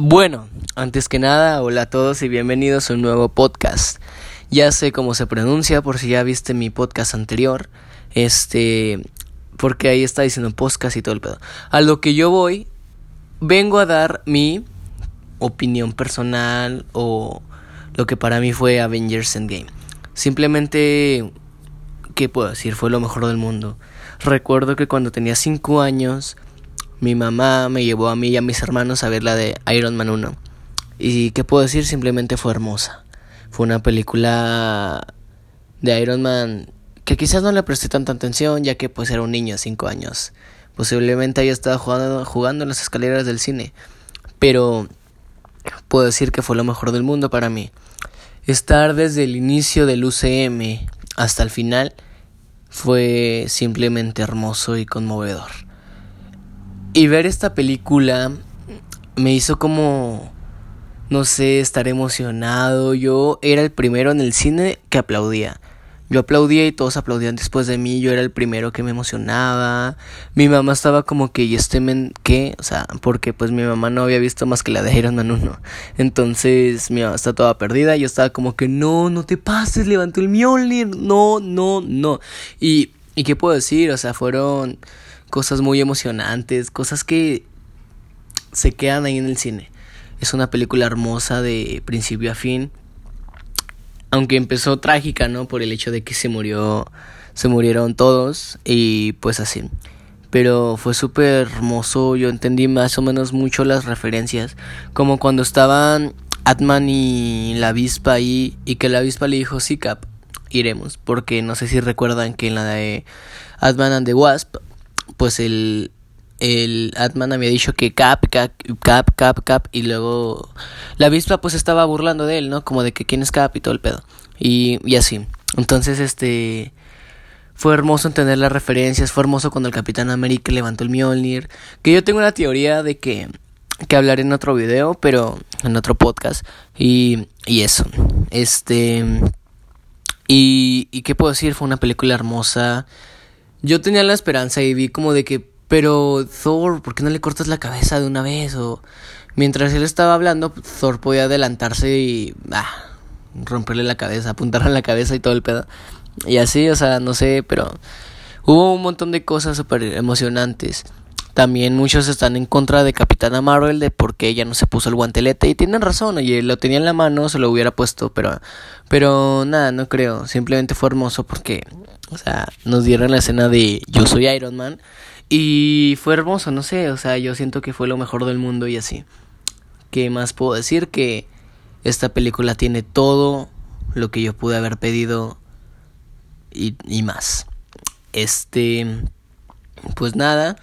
Bueno, antes que nada, hola a todos y bienvenidos a un nuevo podcast. Ya sé cómo se pronuncia por si ya viste mi podcast anterior. Este, porque ahí está diciendo podcast y todo el pedo. A lo que yo voy, vengo a dar mi opinión personal o lo que para mí fue Avengers Endgame. Simplemente, ¿qué puedo decir? Fue lo mejor del mundo. Recuerdo que cuando tenía 5 años mi mamá me llevó a mí y a mis hermanos a ver la de Iron Man 1. Y qué puedo decir, simplemente fue hermosa. Fue una película de Iron Man que quizás no le presté tanta atención ya que pues era un niño de 5 años. Posiblemente haya estado jugando, jugando en las escaleras del cine. Pero puedo decir que fue lo mejor del mundo para mí. Estar desde el inicio del UCM hasta el final fue simplemente hermoso y conmovedor. Y ver esta película me hizo como, no sé, estar emocionado. Yo era el primero en el cine que aplaudía. Yo aplaudía y todos aplaudían después de mí. Yo era el primero que me emocionaba. Mi mamá estaba como que, ¿y este men qué? O sea, porque pues mi mamá no había visto más que la de Iron Man 1. Entonces mi mamá está toda perdida. Yo estaba como que, no, no te pases, levantó el Mjolnir. No, no, no. Y, ¿y qué puedo decir? O sea, fueron cosas muy emocionantes, cosas que se quedan ahí en el cine. Es una película hermosa de principio a fin. Aunque empezó trágica, ¿no? Por el hecho de que se murió, se murieron todos y pues así. Pero fue súper hermoso, yo entendí más o menos mucho las referencias. Como cuando estaban Atman y la avispa ahí y que la avispa le dijo, sí, Cap, iremos. Porque no sé si recuerdan que en la de Atman and the Wasp pues el, el Atman había dicho que cap, cap, cap, cap, cap, y luego la avispa pues estaba burlando de él, ¿no? Como de que quién es cap y todo el pedo. Y, y así. Entonces, este... Fue hermoso entender las referencias, fue hermoso cuando el Capitán América levantó el Mjolnir. Que yo tengo una teoría de que, que hablaré en otro video, pero en otro podcast. Y, y eso. Este... Y, y qué puedo decir, fue una película hermosa. Yo tenía la esperanza y vi como de que, pero Thor, ¿por qué no le cortas la cabeza de una vez? O mientras él estaba hablando, Thor podía adelantarse y ah, romperle la cabeza, apuntarle la cabeza y todo el pedo. Y así, o sea, no sé, pero hubo un montón de cosas súper emocionantes. También muchos están en contra de Capitana Marvel de por qué ella no se puso el guantelete y tienen razón, oye, lo tenía en la mano, se lo hubiera puesto, pero pero nada, no creo, simplemente fue hermoso porque o sea, nos dieron la escena de Yo soy Iron Man y fue hermoso, no sé, o sea, yo siento que fue lo mejor del mundo y así. ¿Qué más puedo decir? Que esta película tiene todo lo que yo pude haber pedido y, y más. Este, pues nada.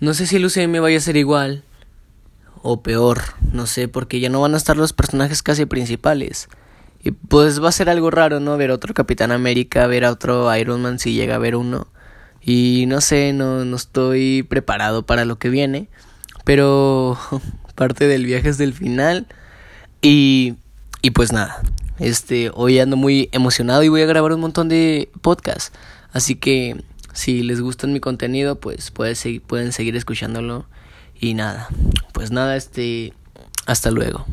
No sé si el UCM vaya a ser igual o peor, no sé, porque ya no van a estar los personajes casi principales. Y pues va a ser algo raro, ¿no? Ver otro Capitán América, ver a otro Iron Man si llega a ver uno. Y no sé, no, no estoy preparado para lo que viene. Pero parte del viaje es del final. Y, y pues nada, este, hoy ando muy emocionado y voy a grabar un montón de podcasts. Así que si les gusta mi contenido, pues pueden seguir, escuchándolo. Y nada, pues nada, este, hasta luego.